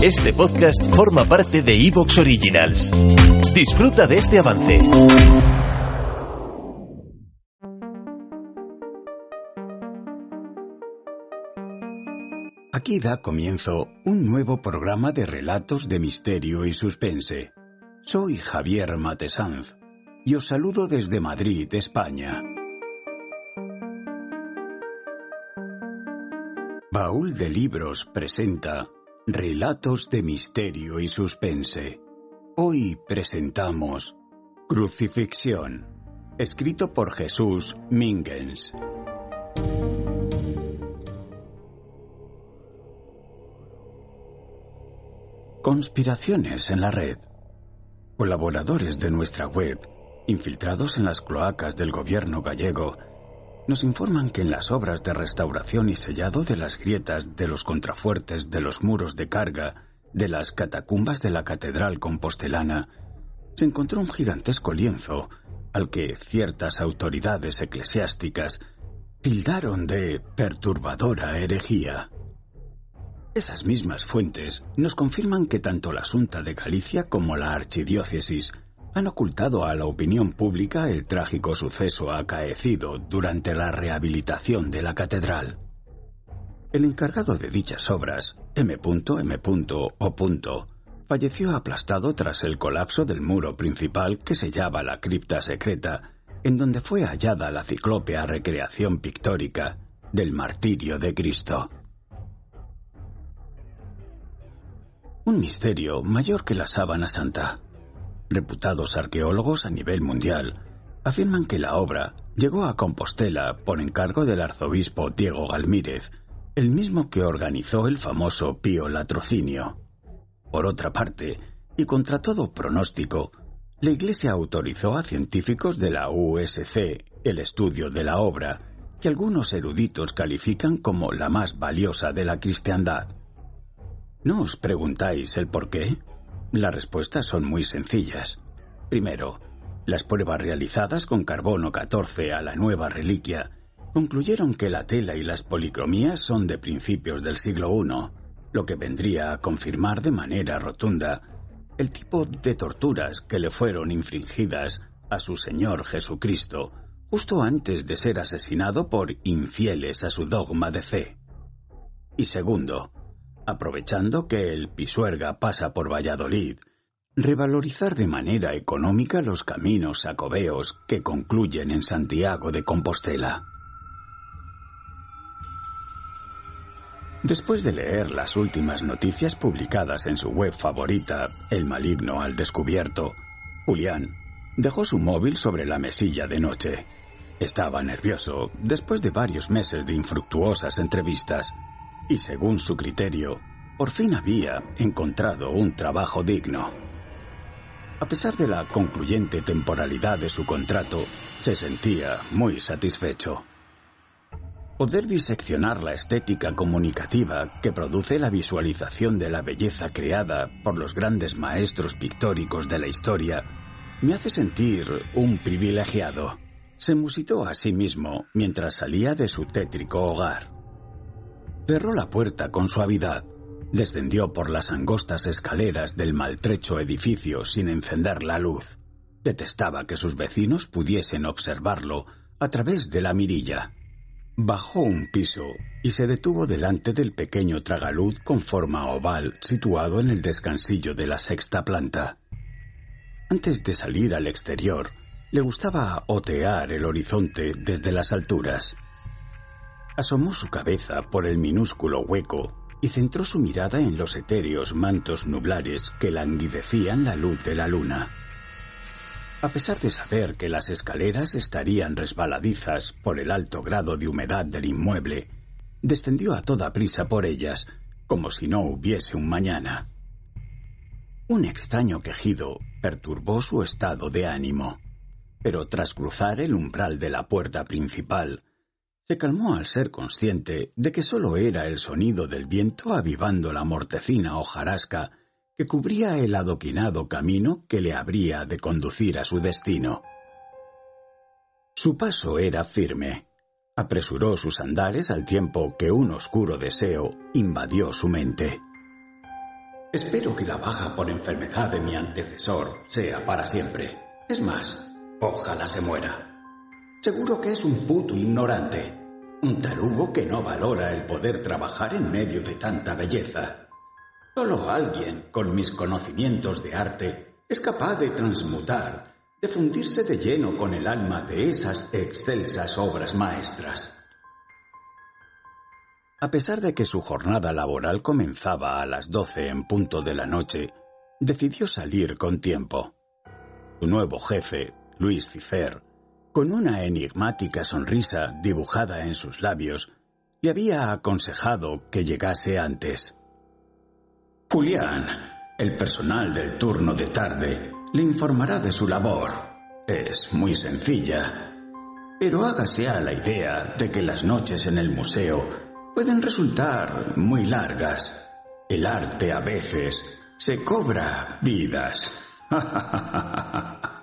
Este podcast forma parte de Evox Originals. Disfruta de este avance. Aquí da comienzo un nuevo programa de relatos de misterio y suspense. Soy Javier Matesanz y os saludo desde Madrid, España. Baúl de Libros presenta Relatos de Misterio y Suspense. Hoy presentamos Crucifixión, escrito por Jesús Mingens. Conspiraciones en la red. Colaboradores de nuestra web, infiltrados en las cloacas del gobierno gallego, nos informan que en las obras de restauración y sellado de las grietas de los contrafuertes de los muros de carga de las catacumbas de la Catedral Compostelana se encontró un gigantesco lienzo al que ciertas autoridades eclesiásticas tildaron de perturbadora herejía. Esas mismas fuentes nos confirman que tanto la Asunta de Galicia como la Archidiócesis han ocultado a la opinión pública el trágico suceso acaecido durante la rehabilitación de la catedral. El encargado de dichas obras, M.M. O. falleció aplastado tras el colapso del muro principal que sellaba la cripta secreta, en donde fue hallada la ciclópea recreación pictórica del martirio de Cristo. Un misterio mayor que la sábana santa. Reputados arqueólogos a nivel mundial afirman que la obra llegó a Compostela por encargo del arzobispo Diego Galmírez, el mismo que organizó el famoso Pío Latrocinio. Por otra parte, y contra todo pronóstico, la Iglesia autorizó a científicos de la USC el estudio de la obra, que algunos eruditos califican como la más valiosa de la cristiandad. ¿No os preguntáis el por qué? Las respuestas son muy sencillas. Primero, las pruebas realizadas con carbono 14 a la nueva reliquia concluyeron que la tela y las policromías son de principios del siglo I, lo que vendría a confirmar de manera rotunda el tipo de torturas que le fueron infringidas a su Señor Jesucristo justo antes de ser asesinado por infieles a su dogma de fe. Y segundo, aprovechando que el Pisuerga pasa por Valladolid, revalorizar de manera económica los caminos sacobeos que concluyen en Santiago de Compostela. Después de leer las últimas noticias publicadas en su web favorita, El Maligno al Descubierto, Julián dejó su móvil sobre la mesilla de noche. Estaba nervioso después de varios meses de infructuosas entrevistas y según su criterio, por fin había encontrado un trabajo digno. A pesar de la concluyente temporalidad de su contrato, se sentía muy satisfecho. Poder diseccionar la estética comunicativa que produce la visualización de la belleza creada por los grandes maestros pictóricos de la historia me hace sentir un privilegiado. Se musitó a sí mismo mientras salía de su tétrico hogar. Cerró la puerta con suavidad, descendió por las angostas escaleras del maltrecho edificio sin encender la luz. Detestaba que sus vecinos pudiesen observarlo a través de la mirilla. Bajó un piso y se detuvo delante del pequeño tragaluz con forma oval situado en el descansillo de la sexta planta. Antes de salir al exterior, le gustaba otear el horizonte desde las alturas. Asomó su cabeza por el minúsculo hueco y centró su mirada en los etéreos mantos nublares que languidecían la luz de la luna. A pesar de saber que las escaleras estarían resbaladizas por el alto grado de humedad del inmueble, descendió a toda prisa por ellas, como si no hubiese un mañana. Un extraño quejido perturbó su estado de ánimo, pero tras cruzar el umbral de la puerta principal, se calmó al ser consciente de que sólo era el sonido del viento avivando la mortecina hojarasca que cubría el adoquinado camino que le habría de conducir a su destino. Su paso era firme. Apresuró sus andares al tiempo que un oscuro deseo invadió su mente. Espero que la baja por enfermedad de mi antecesor sea para siempre. Es más, ojalá se muera. Seguro que es un puto ignorante. Un tarugo que no valora el poder trabajar en medio de tanta belleza. Solo alguien con mis conocimientos de arte es capaz de transmutar, de fundirse de lleno con el alma de esas excelsas obras maestras. A pesar de que su jornada laboral comenzaba a las doce en punto de la noche, decidió salir con tiempo. Su nuevo jefe, Luis Cifer, con una enigmática sonrisa dibujada en sus labios, le había aconsejado que llegase antes. Julián, el personal del turno de tarde, le informará de su labor. Es muy sencilla. Pero hágase a la idea de que las noches en el museo pueden resultar muy largas. El arte a veces se cobra vidas.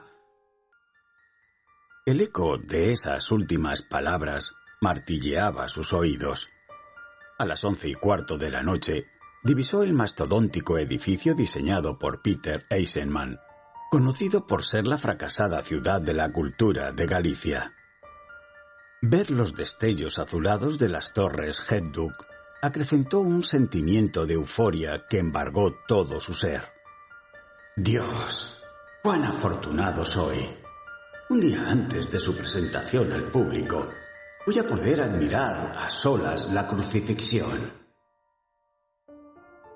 El eco de esas últimas palabras martilleaba sus oídos. A las once y cuarto de la noche, divisó el mastodóntico edificio diseñado por Peter Eisenman, conocido por ser la fracasada ciudad de la cultura de Galicia. Ver los destellos azulados de las torres Hedduck acrecentó un sentimiento de euforia que embargó todo su ser. Dios, cuán afortunado soy. Un día antes de su presentación al público, voy a poder admirar a solas la crucifixión.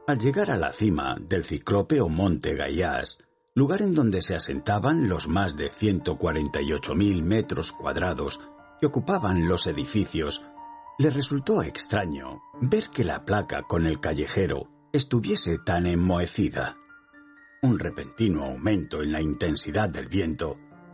Al llegar a la cima del ciclópeo Monte Gaiás, lugar en donde se asentaban los más de 148.000 metros cuadrados que ocupaban los edificios, le resultó extraño ver que la placa con el callejero estuviese tan enmohecida. Un repentino aumento en la intensidad del viento